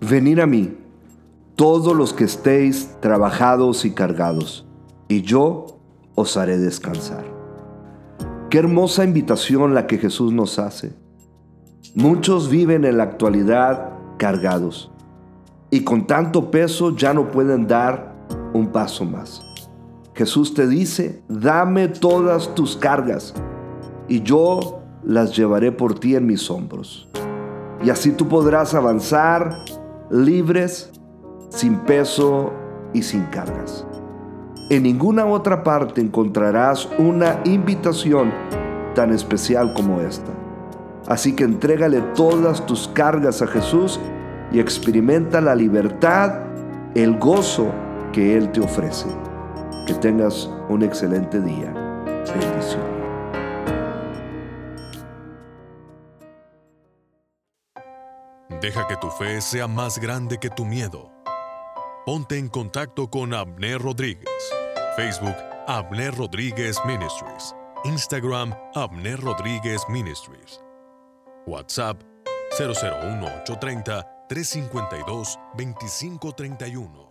Venid a mí, todos los que estéis trabajados y cargados, y yo os haré descansar. Qué hermosa invitación la que Jesús nos hace. Muchos viven en la actualidad cargados y con tanto peso ya no pueden dar un paso más. Jesús te dice, dame todas tus cargas y yo las llevaré por ti en mis hombros. Y así tú podrás avanzar libres, sin peso y sin cargas. En ninguna otra parte encontrarás una invitación tan especial como esta. Así que entrégale todas tus cargas a Jesús y experimenta la libertad, el gozo que Él te ofrece. Que tengas un excelente día. Bendición. Deja que tu fe sea más grande que tu miedo. Ponte en contacto con Abner Rodríguez. Facebook, Abner Rodríguez Ministries. Instagram, Abner Rodríguez Ministries. WhatsApp, 001 830 352 2531.